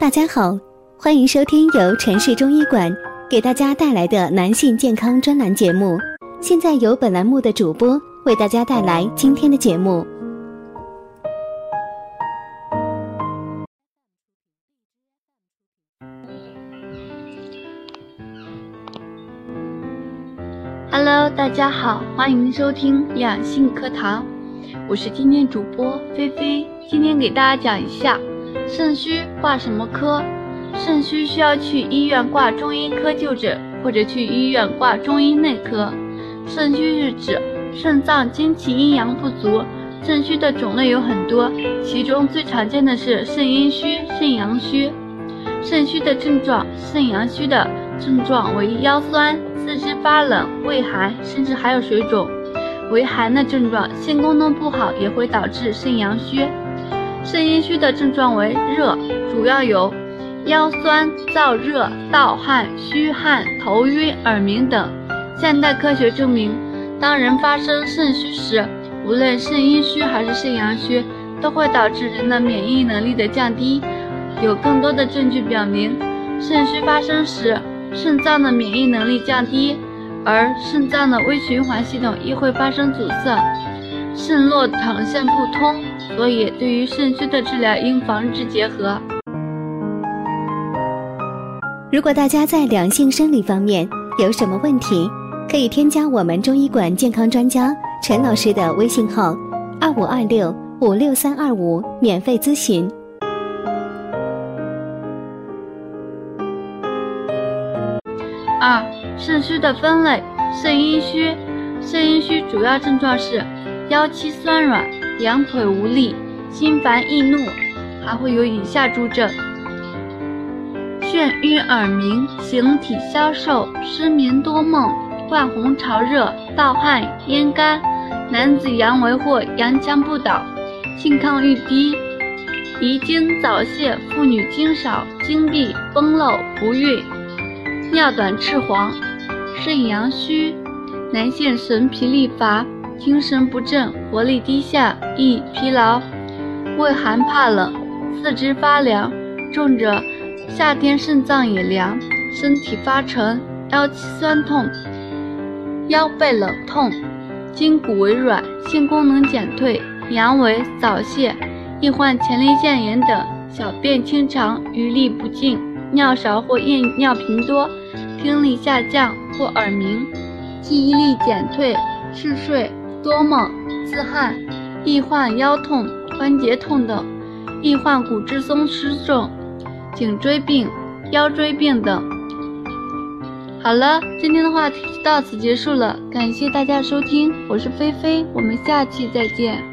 大家好，欢迎收听由城市中医馆给大家带来的男性健康专栏节目。现在由本栏目的主播为大家带来今天的节目。Hello，大家好，欢迎收听养性课堂，我是今天主播菲菲。今天给大家讲一下肾虚挂什么科？肾虚需要去医院挂中医科就诊，或者去医院挂中医内科。肾虚是指肾脏精气阴阳不足。肾虚的种类有很多，其中最常见的是肾阴虚、肾阳虚。肾虚的症状，肾阳虚的症状为腰酸、四肢发冷、畏寒，甚至还有水肿。为寒的症状，性功能不好也会导致肾阳虚。肾阴虚的症状为热，主要有腰酸、燥热、盗汗、虚汗、头晕、耳鸣等。现代科学证明，当人发生肾虚时，无论肾阴虚还是肾阳虚，都会导致人的免疫能力的降低。有更多的证据表明，肾虚发生时，肾脏的免疫能力降低，而肾脏的微循环系统亦会发生阻塞，肾络场线不通。所以，对于肾虚的治疗，应防治结合。如果大家在两性生理方面有什么问题，可以添加我们中医馆健康专家陈老师的微信号：二五二六五六三二五，免费咨询。二、肾虚的分类：肾阴虚。肾阴虚主要症状是腰膝酸软、两腿无力、心烦易怒，还会有以下诸症：眩晕耳鸣、形体消瘦、失眠多梦。泛红潮热、盗汗、咽干，男子阳痿或阳强不倒，性抗欲低，遗精早泄；妇女经少、经闭、崩漏、不孕，尿短赤黄。肾阳虚，男性神疲力乏，精神不振，活力低下，易疲劳，畏寒怕冷，四肢发凉，重者夏天肾脏也凉，身体发沉，腰膝酸痛。腰背冷痛，筋骨微软，性功能减退，阳痿早泄，易患前列腺炎等，小便清长，余沥不尽，尿少或夜尿频多，听力下降或耳鸣，记忆力减退，嗜睡，多梦，自汗，易患腰痛、关节痛等，易患骨质松弛症、颈椎病、腰椎病等。好了，今天的话题就到此结束了，感谢大家收听，我是菲菲，我们下期再见。